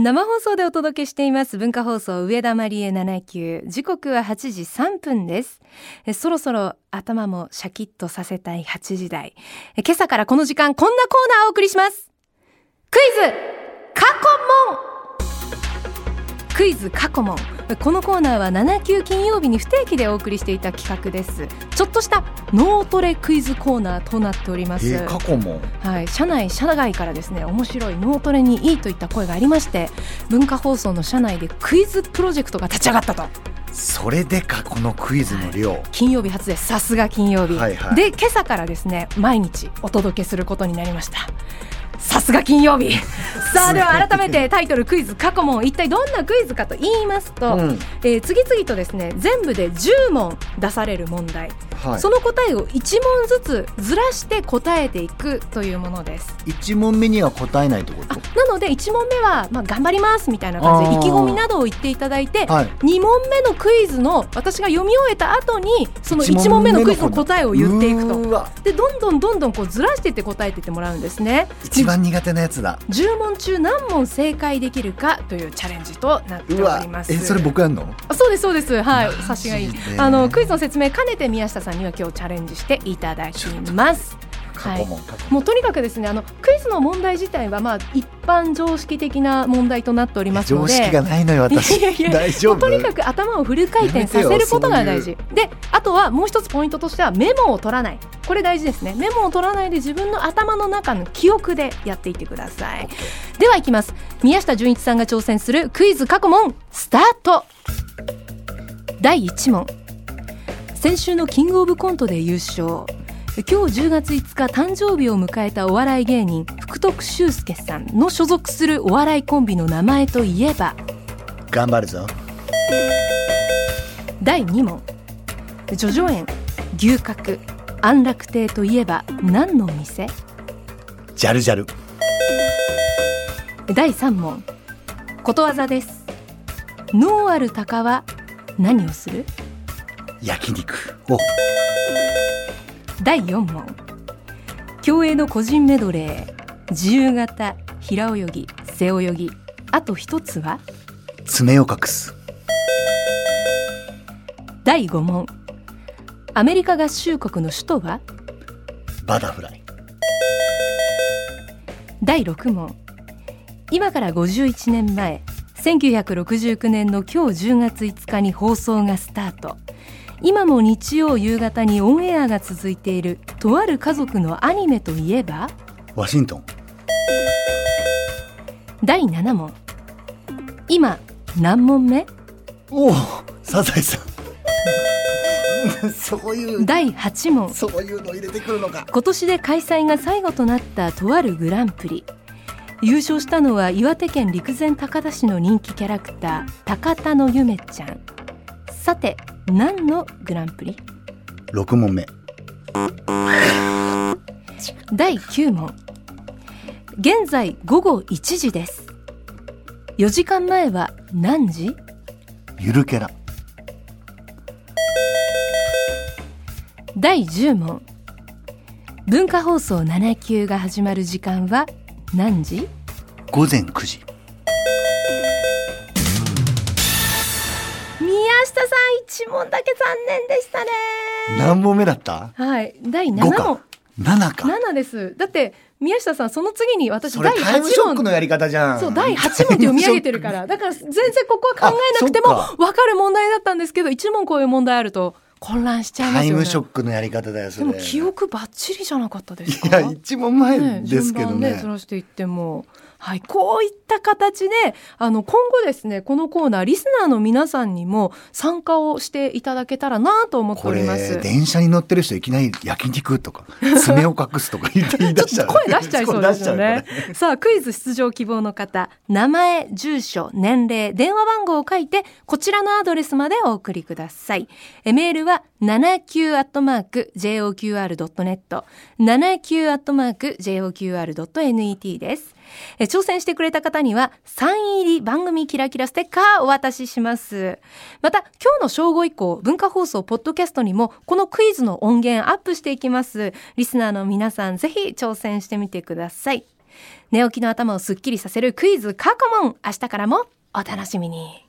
生放送でお届けしています文化放送上田まりえ79時刻は8時3分です。そろそろ頭もシャキッとさせたい8時台。今朝からこの時間こんなコーナーをお送りします。クイズ過去問。このコーナーは7級金曜日に不定期でお送りしていた企画です。ちょっとした脳トレクイズコーナーとなっております、えー過去もはい、社内社外からですね面白い脳トレにいいといった声がありまして文化放送の社内でクイズプロジェクトが立ち上がったと。それでかこのクイズの量、金曜日初です。さすが金曜日、はいはい。で今朝からですね毎日お届けすることになりました。さすが金曜日。さあでは改めてタイトルクイズ過去問一体どんなクイズかと言いますと、うん。えー次々とですね全部で10問出される問題、はい。その答えを1問ずつずらして答えていくというものです。一問目には答えないってこあとなので1問目は、まあ、頑張りますみたいな感じ。で意気込みなどを言っていただいて、はい。2問目のクイズの私が読み終えた後にその1 1問目のクイズの答えを言っていくと。でどんどんどんどんこうずらしていって答えていってもらうんですね。一番苦手なやつだ。10問中何問正解できるかというチャレンジとなっております。えそれ僕やんの？あそうですそうです。はい。マジで。察しがいい。あのクイズの説明兼ねて宮下さんには今日チャレンジしていただきます。過去問、過去もうとにかくですねあのクイズの問題自体はまあ一般常識的な問題となっておりますので。常識がないのよ私。大丈夫？とにかく頭をフル回転させることが大事。であとはもう一つポイントとしてはメモを取らないこれ大事ですねメモを取らないで自分の頭の中の記憶でやっていってくださいではいきます宮下純一さんが挑戦するクイズ過去問スタート第1問先週のキングオブコントで優勝。今日10月5日誕生日を迎えたお笑い芸人福徳修介さんの所属するお笑いコンビの名前といえば頑張るぞ。第2問。叙々苑牛角安楽亭といえば何のお店？ジャルジャル。第3問。ことわざです。脳ある鷹は何をする？焼肉。お。第4問。競泳の個人メドレー自由形平泳ぎ背泳ぎ。あと一つは？爪を隠す。第5問。アメリカ合衆国の首都は？バタフライ。第6問。今から51年前1969年の今日10月5日に放送がスタート今も日曜夕方にオンエアが続いているとある家族のアニメといえば？ワシントン。第7問。今何問目？おおサザエさん。そういう第8問。そういうの入れてくるのか。今年で開催が最後となったとあるグランプリ。優勝したのは岩手県陸前高田市の人気キャラクター高田のゆめちゃん。さて何のグランプリ？六問目。第9問。現在午後1時です。4時間前は何時？ゆるキャラ。第10問。文化放送7級が始まる時間は何時？午前9時1問だけ残念でしたね。何問目だった？はい。第7 5問か。7か。7です。だって宮下さんその次に私第タイムショ8問ックのやり方じゃん。そう第8問って読み上げてるから。だから全然ここは考えなくても分かる問題だったんですけど1問こういう問題あると混乱しちゃいますよね。タイムショックのやり方だよそれ。でも記憶ばっちりじゃなかったですか？いや一問前ねですけど順番ねずらしていってもはいこういった形であの今後ですねこのコーナーリスナーの皆さんにも参加をしていただけたらなと思っております。電車に乗ってる人いきなり焼肉とか 爪を隠すとか言って言い出しちゃう声出しちゃいそうですよね。さあ、クイズ出場希望の方、名前、住所、年齢、電話番号を書いて、こちらのアドレスまでお送りください。えメールは、79-joqr.net、79-joqr.net です。え挑戦してくれた方には、サイン入り番組キラキラステッカーをお渡しします。また、今日の正午以降、文化放送ポッドキャストにも、このクイズの音源アップしていきます。リスナーの皆さん、ぜひ挑戦してみてください。寝起きの頭をすっきりさせるクイズ過去問明日からもお楽しみに